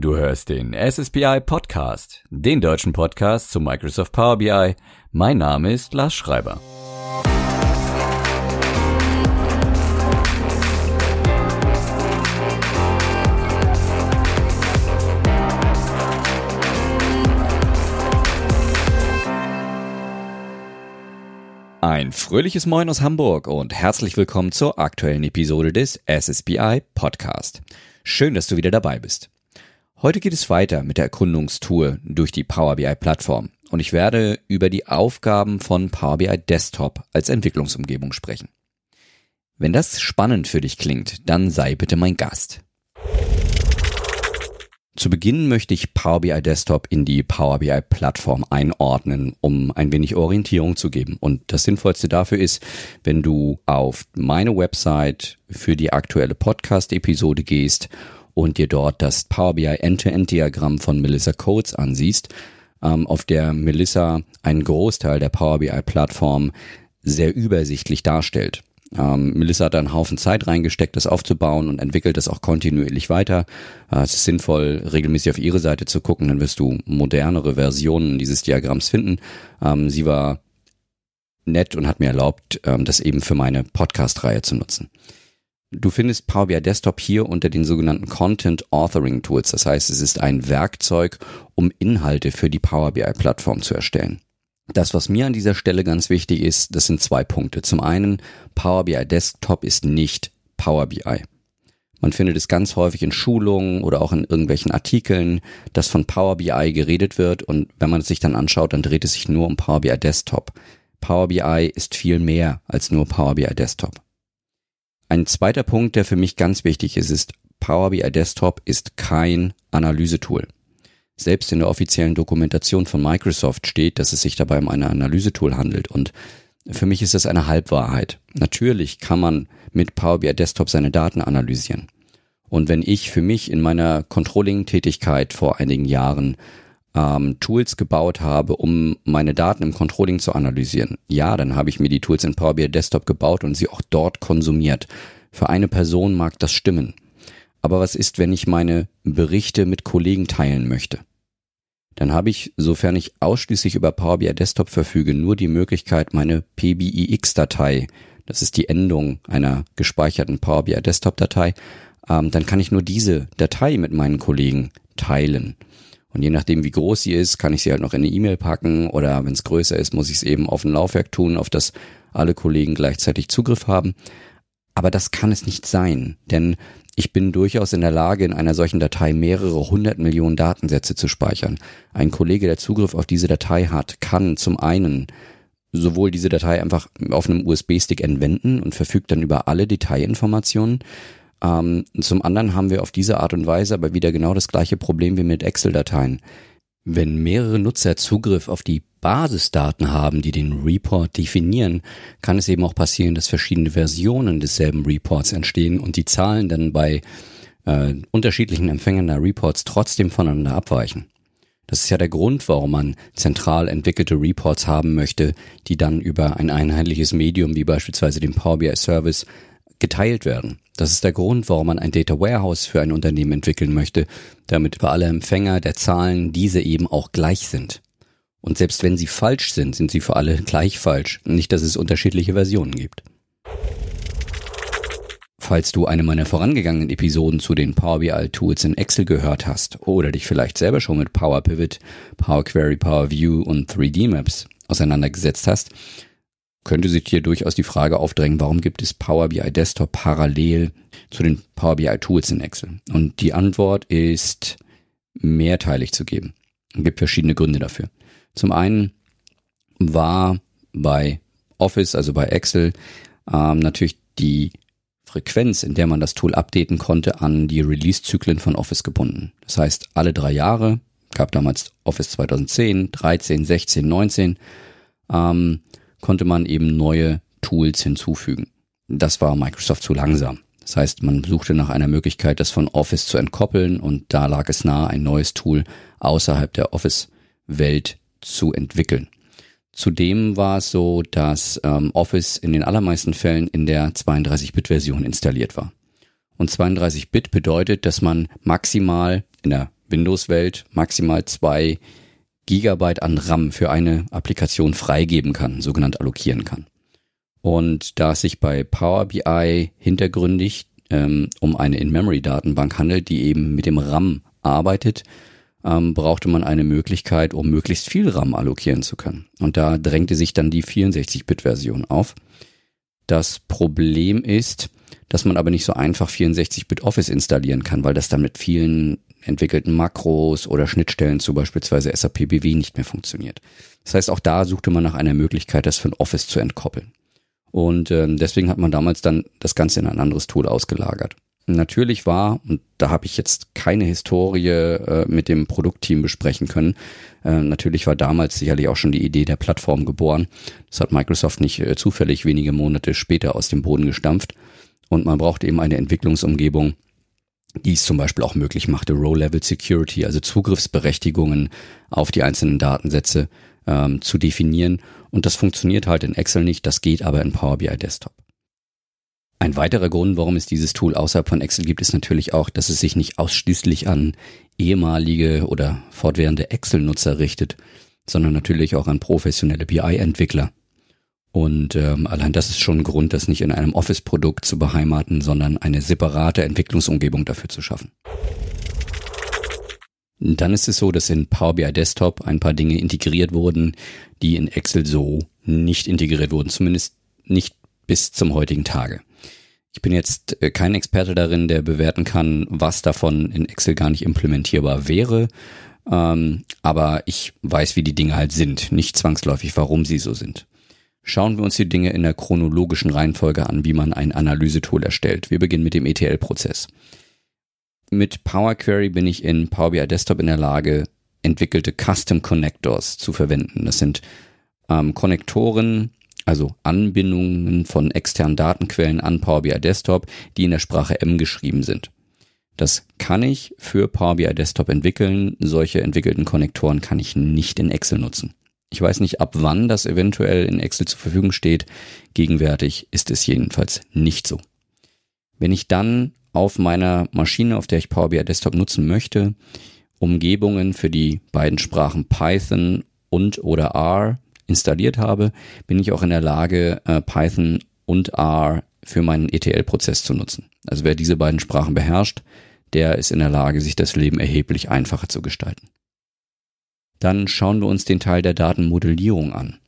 Du hörst den SSPI Podcast, den deutschen Podcast zu Microsoft Power BI. Mein Name ist Lars Schreiber. Ein fröhliches Moin aus Hamburg und herzlich willkommen zur aktuellen Episode des SSBI Podcast. Schön, dass du wieder dabei bist. Heute geht es weiter mit der Erkundungstour durch die Power BI Plattform und ich werde über die Aufgaben von Power BI Desktop als Entwicklungsumgebung sprechen. Wenn das spannend für dich klingt, dann sei bitte mein Gast. Zu Beginn möchte ich Power BI Desktop in die Power BI Plattform einordnen, um ein wenig Orientierung zu geben. Und das Sinnvollste dafür ist, wenn du auf meine Website für die aktuelle Podcast-Episode gehst und dir dort das Power BI End-to-End-Diagramm von Melissa Coates ansiehst, ähm, auf der Melissa einen Großteil der Power BI Plattform sehr übersichtlich darstellt. Ähm, Melissa hat einen Haufen Zeit reingesteckt, das aufzubauen und entwickelt das auch kontinuierlich weiter. Äh, es ist sinnvoll, regelmäßig auf ihre Seite zu gucken, dann wirst du modernere Versionen dieses Diagramms finden. Ähm, sie war nett und hat mir erlaubt, ähm, das eben für meine Podcast-Reihe zu nutzen. Du findest Power BI Desktop hier unter den sogenannten Content Authoring Tools. Das heißt, es ist ein Werkzeug, um Inhalte für die Power BI Plattform zu erstellen. Das, was mir an dieser Stelle ganz wichtig ist, das sind zwei Punkte. Zum einen, Power BI Desktop ist nicht Power BI. Man findet es ganz häufig in Schulungen oder auch in irgendwelchen Artikeln, dass von Power BI geredet wird und wenn man es sich dann anschaut, dann dreht es sich nur um Power BI Desktop. Power BI ist viel mehr als nur Power BI Desktop. Ein zweiter Punkt, der für mich ganz wichtig ist, ist, Power BI Desktop ist kein Analysetool. Selbst in der offiziellen Dokumentation von Microsoft steht, dass es sich dabei um ein Analysetool handelt und für mich ist das eine Halbwahrheit. Natürlich kann man mit Power BI Desktop seine Daten analysieren. Und wenn ich für mich in meiner Controlling-Tätigkeit vor einigen Jahren ähm, Tools gebaut habe, um meine Daten im Controlling zu analysieren, ja, dann habe ich mir die Tools in Power BI Desktop gebaut und sie auch dort konsumiert. Für eine Person mag das stimmen. Aber was ist, wenn ich meine Berichte mit Kollegen teilen möchte? Dann habe ich, sofern ich ausschließlich über Power BI Desktop verfüge, nur die Möglichkeit, meine PBIX-Datei, das ist die Endung einer gespeicherten Power BI Desktop-Datei, ähm, dann kann ich nur diese Datei mit meinen Kollegen teilen. Und je nachdem, wie groß sie ist, kann ich sie halt noch in eine E-Mail packen oder wenn es größer ist, muss ich es eben auf ein Laufwerk tun, auf das alle Kollegen gleichzeitig Zugriff haben. Aber das kann es nicht sein, denn ich bin durchaus in der Lage, in einer solchen Datei mehrere hundert Millionen Datensätze zu speichern. Ein Kollege, der Zugriff auf diese Datei hat, kann zum einen sowohl diese Datei einfach auf einem USB-Stick entwenden und verfügt dann über alle Detailinformationen, ähm, zum anderen haben wir auf diese Art und Weise aber wieder genau das gleiche Problem wie mit Excel-Dateien. Wenn mehrere Nutzer Zugriff auf die Basisdaten haben, die den Report definieren, kann es eben auch passieren, dass verschiedene Versionen desselben Reports entstehen und die Zahlen dann bei äh, unterschiedlichen Empfängern der Reports trotzdem voneinander abweichen. Das ist ja der Grund, warum man zentral entwickelte Reports haben möchte, die dann über ein einheitliches Medium wie beispielsweise den Power BI Service geteilt werden. Das ist der Grund, warum man ein Data Warehouse für ein Unternehmen entwickeln möchte, damit für alle Empfänger der Zahlen diese eben auch gleich sind. Und selbst wenn sie falsch sind, sind sie für alle gleich falsch. Nicht, dass es unterschiedliche Versionen gibt. Falls du eine meiner vorangegangenen Episoden zu den Power BI Tools in Excel gehört hast oder dich vielleicht selber schon mit Power Pivot, Power Query, Power View und 3D Maps auseinandergesetzt hast, könnte sich hier durchaus die Frage aufdrängen, warum gibt es Power BI Desktop parallel zu den Power BI Tools in Excel? Und die Antwort ist mehrteilig zu geben. Es gibt verschiedene Gründe dafür. Zum einen war bei Office, also bei Excel, ähm, natürlich die Frequenz, in der man das Tool updaten konnte, an die Release-Zyklen von Office gebunden. Das heißt, alle drei Jahre, gab damals Office 2010, 13, 16, 19, ähm, konnte man eben neue Tools hinzufügen. Das war Microsoft zu langsam. Das heißt, man suchte nach einer Möglichkeit, das von Office zu entkoppeln und da lag es nahe, ein neues Tool außerhalb der Office-Welt zu entwickeln. Zudem war es so, dass ähm, Office in den allermeisten Fällen in der 32-Bit-Version installiert war. Und 32-Bit bedeutet, dass man maximal in der Windows-Welt maximal zwei Gigabyte an RAM für eine Applikation freigeben kann, sogenannt allokieren kann. Und da es sich bei Power BI hintergründig ähm, um eine In-Memory-Datenbank handelt, die eben mit dem RAM arbeitet, ähm, brauchte man eine Möglichkeit, um möglichst viel RAM allokieren zu können. Und da drängte sich dann die 64-Bit-Version auf. Das Problem ist, dass man aber nicht so einfach 64-Bit Office installieren kann, weil das dann mit vielen entwickelten Makros oder Schnittstellen zu beispielsweise SAP BW nicht mehr funktioniert. Das heißt, auch da suchte man nach einer Möglichkeit, das von Office zu entkoppeln. Und ähm, deswegen hat man damals dann das Ganze in ein anderes Tool ausgelagert. Natürlich war, und da habe ich jetzt keine Historie äh, mit dem Produktteam besprechen können, äh, natürlich war damals sicherlich auch schon die Idee der Plattform geboren. Das hat Microsoft nicht äh, zufällig wenige Monate später aus dem Boden gestampft. Und man braucht eben eine Entwicklungsumgebung, die es zum Beispiel auch möglich machte, Row-Level Security, also Zugriffsberechtigungen auf die einzelnen Datensätze ähm, zu definieren. Und das funktioniert halt in Excel nicht, das geht aber in Power BI Desktop. Ein weiterer Grund, warum es dieses Tool außerhalb von Excel gibt, ist natürlich auch, dass es sich nicht ausschließlich an ehemalige oder fortwährende Excel-Nutzer richtet, sondern natürlich auch an professionelle BI-Entwickler. Und ähm, allein das ist schon ein Grund, das nicht in einem Office-Produkt zu beheimaten, sondern eine separate Entwicklungsumgebung dafür zu schaffen. Dann ist es so, dass in Power BI Desktop ein paar Dinge integriert wurden, die in Excel so nicht integriert wurden, zumindest nicht bis zum heutigen Tage. Ich bin jetzt äh, kein Experte darin, der bewerten kann, was davon in Excel gar nicht implementierbar wäre. Ähm, aber ich weiß, wie die Dinge halt sind, nicht zwangsläufig, warum sie so sind. Schauen wir uns die Dinge in der chronologischen Reihenfolge an, wie man ein Analysetool erstellt. Wir beginnen mit dem ETL-Prozess. Mit Power Query bin ich in Power BI Desktop in der Lage, entwickelte Custom Connectors zu verwenden. Das sind ähm, Konnektoren, also Anbindungen von externen Datenquellen an Power BI Desktop, die in der Sprache M geschrieben sind. Das kann ich für Power BI Desktop entwickeln. Solche entwickelten Konnektoren kann ich nicht in Excel nutzen. Ich weiß nicht, ab wann das eventuell in Excel zur Verfügung steht. Gegenwärtig ist es jedenfalls nicht so. Wenn ich dann auf meiner Maschine, auf der ich Power BI Desktop nutzen möchte, Umgebungen für die beiden Sprachen Python und oder R installiert habe, bin ich auch in der Lage, äh, Python und R für meinen ETL-Prozess zu nutzen. Also wer diese beiden Sprachen beherrscht, der ist in der Lage, sich das Leben erheblich einfacher zu gestalten. Dann schauen wir uns den Teil der Datenmodellierung an.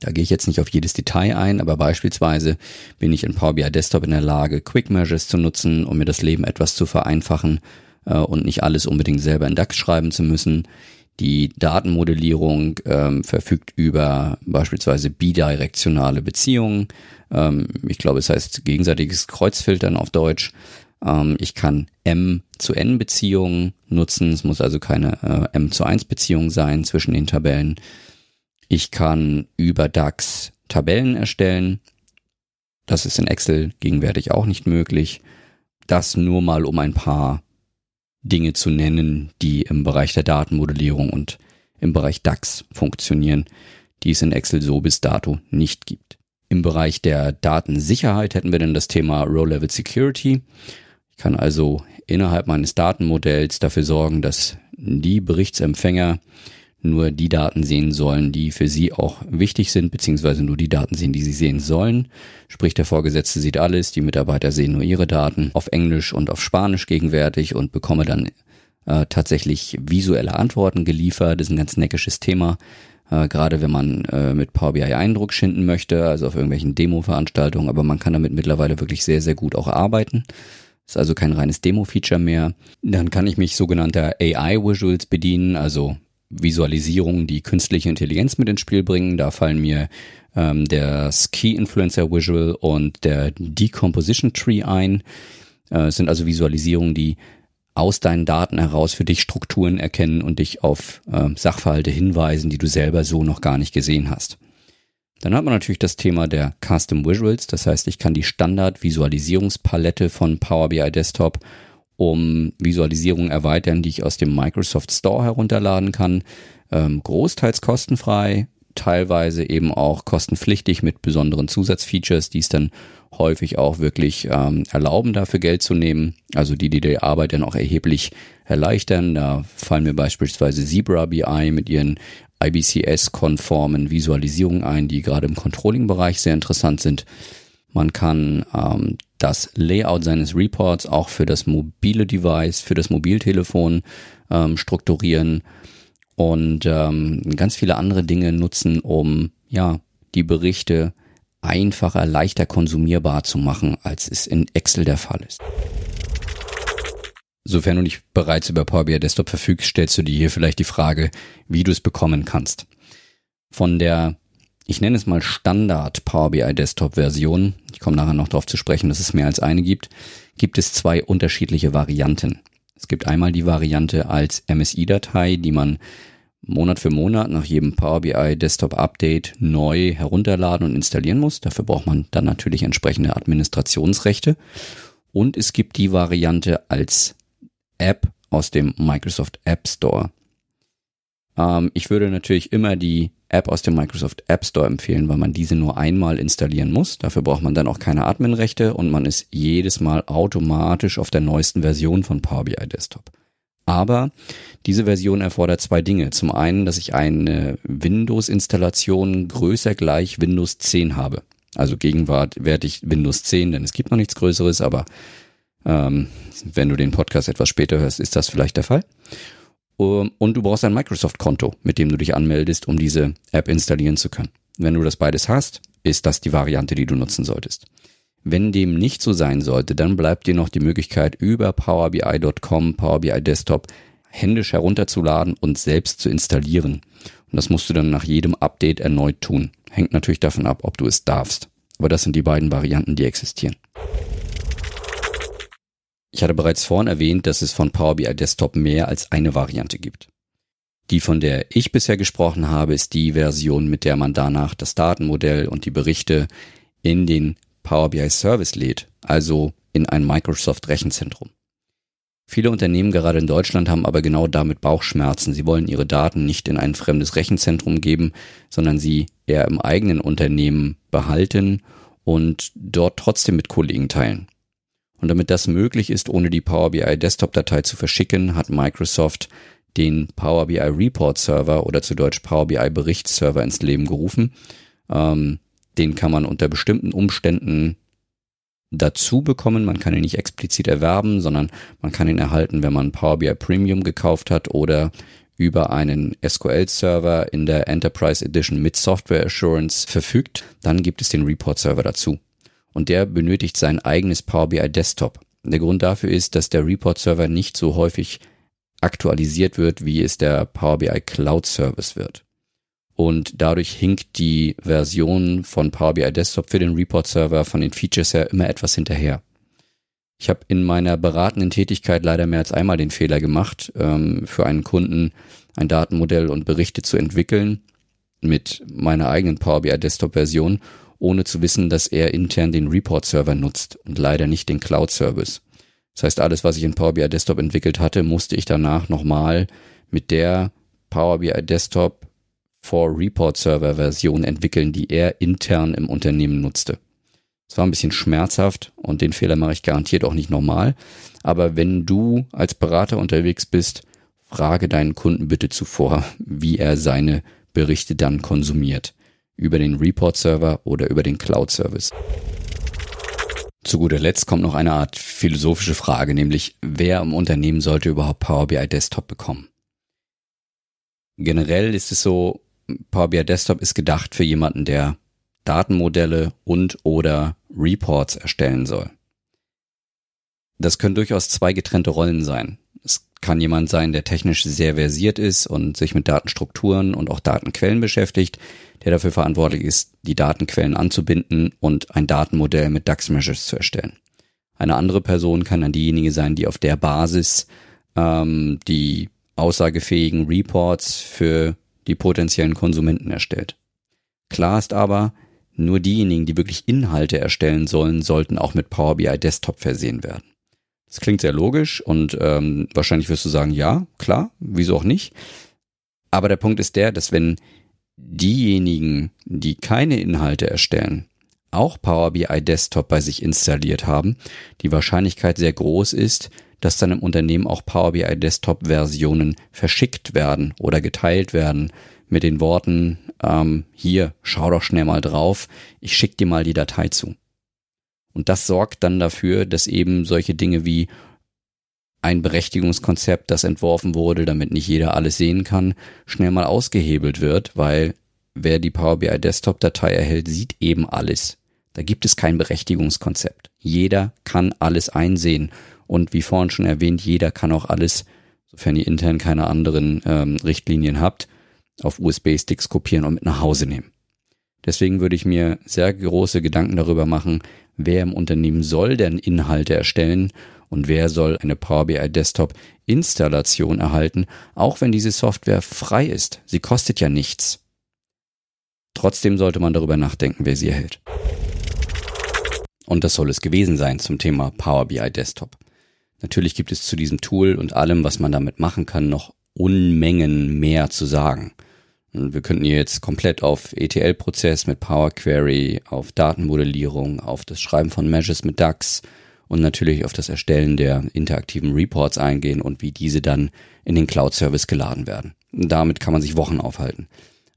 Da gehe ich jetzt nicht auf jedes Detail ein, aber beispielsweise bin ich in Power BI Desktop in der Lage, Quick Measures zu nutzen, um mir das Leben etwas zu vereinfachen äh, und nicht alles unbedingt selber in DAX schreiben zu müssen. Die Datenmodellierung ähm, verfügt über beispielsweise bidirektionale Beziehungen. Ähm, ich glaube, es heißt gegenseitiges Kreuzfiltern auf Deutsch. Ähm, ich kann M zu N Beziehungen nutzen. Es muss also keine äh, M zu 1 Beziehung sein zwischen den Tabellen. Ich kann über DAX Tabellen erstellen. Das ist in Excel gegenwärtig auch nicht möglich. Das nur mal um ein paar Dinge zu nennen, die im Bereich der Datenmodellierung und im Bereich DAX funktionieren, die es in Excel so bis dato nicht gibt. Im Bereich der Datensicherheit hätten wir dann das Thema Row-Level Security. Ich kann also innerhalb meines Datenmodells dafür sorgen, dass die Berichtsempfänger nur die Daten sehen sollen, die für sie auch wichtig sind, beziehungsweise nur die Daten sehen, die sie sehen sollen. Sprich, der Vorgesetzte sieht alles, die Mitarbeiter sehen nur ihre Daten auf Englisch und auf Spanisch gegenwärtig und bekomme dann äh, tatsächlich visuelle Antworten geliefert. Das ist ein ganz neckisches Thema. Äh, gerade wenn man äh, mit Power BI Eindruck schinden möchte, also auf irgendwelchen Demo-Veranstaltungen, aber man kann damit mittlerweile wirklich sehr, sehr gut auch arbeiten. Ist also kein reines Demo-Feature mehr. Dann kann ich mich sogenannter AI-Visuals bedienen, also Visualisierungen, die künstliche Intelligenz mit ins Spiel bringen. Da fallen mir ähm, der Ski Influencer Visual und der Decomposition Tree ein. Äh, sind also Visualisierungen, die aus deinen Daten heraus für dich Strukturen erkennen und dich auf äh, Sachverhalte hinweisen, die du selber so noch gar nicht gesehen hast. Dann hat man natürlich das Thema der Custom Visuals. Das heißt, ich kann die Standard-Visualisierungspalette von Power BI Desktop um Visualisierungen erweitern, die ich aus dem Microsoft Store herunterladen kann. Ähm, großteils kostenfrei, teilweise eben auch kostenpflichtig mit besonderen Zusatzfeatures, die es dann häufig auch wirklich ähm, erlauben, dafür Geld zu nehmen. Also die, die die Arbeit dann auch erheblich erleichtern. Da fallen mir beispielsweise Zebra BI mit ihren IBCS-konformen Visualisierungen ein, die gerade im Controlling-Bereich sehr interessant sind. Man kann ähm, das Layout seines Reports auch für das mobile Device, für das Mobiltelefon ähm, strukturieren und ähm, ganz viele andere Dinge nutzen, um ja die Berichte einfacher, leichter konsumierbar zu machen, als es in Excel der Fall ist. Sofern du nicht bereits über Power BI Desktop verfügst, stellst du dir hier vielleicht die Frage, wie du es bekommen kannst. Von der, ich nenne es mal Standard Power BI Desktop Version, ich komme nachher noch darauf zu sprechen, dass es mehr als eine gibt, gibt es zwei unterschiedliche Varianten. Es gibt einmal die Variante als MSI-Datei, die man Monat für Monat nach jedem Power BI Desktop Update neu herunterladen und installieren muss. Dafür braucht man dann natürlich entsprechende Administrationsrechte. Und es gibt die Variante als App aus dem Microsoft App Store. Ähm, ich würde natürlich immer die App aus dem Microsoft App Store empfehlen, weil man diese nur einmal installieren muss. Dafür braucht man dann auch keine Adminrechte und man ist jedes Mal automatisch auf der neuesten Version von Power BI Desktop. Aber diese Version erfordert zwei Dinge. Zum einen, dass ich eine Windows-Installation größer gleich Windows 10 habe. Also gegenwärtig Windows 10, denn es gibt noch nichts Größeres, aber ähm, wenn du den Podcast etwas später hörst, ist das vielleicht der Fall. Und du brauchst ein Microsoft-Konto, mit dem du dich anmeldest, um diese App installieren zu können. Wenn du das beides hast, ist das die Variante, die du nutzen solltest. Wenn dem nicht so sein sollte, dann bleibt dir noch die Möglichkeit, über powerbi.com, Power BI Desktop händisch herunterzuladen und selbst zu installieren. Und das musst du dann nach jedem Update erneut tun. Hängt natürlich davon ab, ob du es darfst. Aber das sind die beiden Varianten, die existieren. Ich hatte bereits vorhin erwähnt, dass es von Power BI Desktop mehr als eine Variante gibt. Die, von der ich bisher gesprochen habe, ist die Version, mit der man danach das Datenmodell und die Berichte in den Power BI Service lädt, also in ein Microsoft Rechenzentrum. Viele Unternehmen gerade in Deutschland haben aber genau damit Bauchschmerzen. Sie wollen ihre Daten nicht in ein fremdes Rechenzentrum geben, sondern sie eher im eigenen Unternehmen behalten und dort trotzdem mit Kollegen teilen. Und damit das möglich ist, ohne die Power BI Desktop-Datei zu verschicken, hat Microsoft den Power BI Report Server oder zu Deutsch Power BI Berichtsserver ins Leben gerufen. Ähm, den kann man unter bestimmten Umständen dazu bekommen. Man kann ihn nicht explizit erwerben, sondern man kann ihn erhalten, wenn man Power BI Premium gekauft hat oder über einen SQL-Server in der Enterprise Edition mit Software Assurance verfügt. Dann gibt es den Report-Server dazu. Und der benötigt sein eigenes Power BI Desktop. Der Grund dafür ist, dass der Report-Server nicht so häufig aktualisiert wird, wie es der Power BI Cloud Service wird und dadurch hinkt die Version von Power BI Desktop für den Report Server von den Features her immer etwas hinterher. Ich habe in meiner beratenden Tätigkeit leider mehr als einmal den Fehler gemacht, ähm, für einen Kunden ein Datenmodell und Berichte zu entwickeln mit meiner eigenen Power BI Desktop Version, ohne zu wissen, dass er intern den Report Server nutzt und leider nicht den Cloud Service. Das heißt, alles, was ich in Power BI Desktop entwickelt hatte, musste ich danach nochmal mit der Power BI Desktop for Report Server Version entwickeln, die er intern im Unternehmen nutzte. Es war ein bisschen schmerzhaft und den Fehler mache ich garantiert auch nicht nochmal. Aber wenn du als Berater unterwegs bist, frage deinen Kunden bitte zuvor, wie er seine Berichte dann konsumiert. Über den Report Server oder über den Cloud Service. Zu guter Letzt kommt noch eine Art philosophische Frage, nämlich wer im Unternehmen sollte überhaupt Power BI Desktop bekommen? Generell ist es so, Power BI Desktop ist gedacht für jemanden, der Datenmodelle und oder Reports erstellen soll. Das können durchaus zwei getrennte Rollen sein. Es kann jemand sein, der technisch sehr versiert ist und sich mit Datenstrukturen und auch Datenquellen beschäftigt, der dafür verantwortlich ist, die Datenquellen anzubinden und ein Datenmodell mit DAX-Measures zu erstellen. Eine andere Person kann dann diejenige sein, die auf der Basis ähm, die aussagefähigen Reports für die potenziellen Konsumenten erstellt. Klar ist aber, nur diejenigen, die wirklich Inhalte erstellen sollen, sollten auch mit Power BI Desktop versehen werden. Das klingt sehr logisch und ähm, wahrscheinlich wirst du sagen, ja, klar, wieso auch nicht. Aber der Punkt ist der, dass wenn diejenigen, die keine Inhalte erstellen, auch Power BI Desktop bei sich installiert haben, die Wahrscheinlichkeit sehr groß ist, dass dann im Unternehmen auch Power BI Desktop Versionen verschickt werden oder geteilt werden mit den Worten, ähm, hier, schau doch schnell mal drauf, ich schick dir mal die Datei zu. Und das sorgt dann dafür, dass eben solche Dinge wie ein Berechtigungskonzept, das entworfen wurde, damit nicht jeder alles sehen kann, schnell mal ausgehebelt wird, weil wer die Power BI Desktop Datei erhält, sieht eben alles. Da gibt es kein Berechtigungskonzept. Jeder kann alles einsehen. Und wie vorhin schon erwähnt, jeder kann auch alles, sofern ihr intern keine anderen ähm, Richtlinien habt, auf USB-Sticks kopieren und mit nach Hause nehmen. Deswegen würde ich mir sehr große Gedanken darüber machen, wer im Unternehmen soll denn Inhalte erstellen und wer soll eine Power BI Desktop Installation erhalten, auch wenn diese Software frei ist. Sie kostet ja nichts. Trotzdem sollte man darüber nachdenken, wer sie erhält. Und das soll es gewesen sein zum Thema Power BI Desktop. Natürlich gibt es zu diesem Tool und allem, was man damit machen kann, noch Unmengen mehr zu sagen. Wir könnten hier jetzt komplett auf ETL-Prozess mit Power Query, auf Datenmodellierung, auf das Schreiben von Measures mit DAX und natürlich auf das Erstellen der interaktiven Reports eingehen und wie diese dann in den Cloud-Service geladen werden. Damit kann man sich Wochen aufhalten.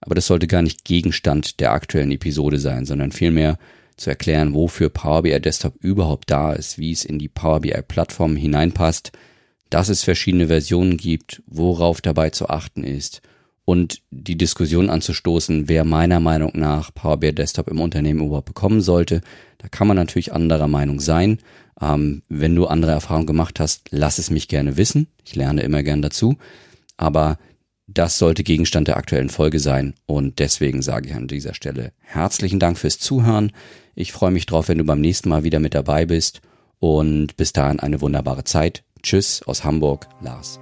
Aber das sollte gar nicht Gegenstand der aktuellen Episode sein, sondern vielmehr zu erklären, wofür Power BI Desktop überhaupt da ist, wie es in die Power BI Plattform hineinpasst, dass es verschiedene Versionen gibt, worauf dabei zu achten ist und die Diskussion anzustoßen, wer meiner Meinung nach Power BI Desktop im Unternehmen überhaupt bekommen sollte. Da kann man natürlich anderer Meinung sein. Ähm, wenn du andere Erfahrungen gemacht hast, lass es mich gerne wissen. Ich lerne immer gern dazu. Aber das sollte Gegenstand der aktuellen Folge sein und deswegen sage ich an dieser Stelle herzlichen Dank fürs Zuhören. Ich freue mich drauf, wenn du beim nächsten Mal wieder mit dabei bist und bis dahin eine wunderbare Zeit. Tschüss aus Hamburg, Lars.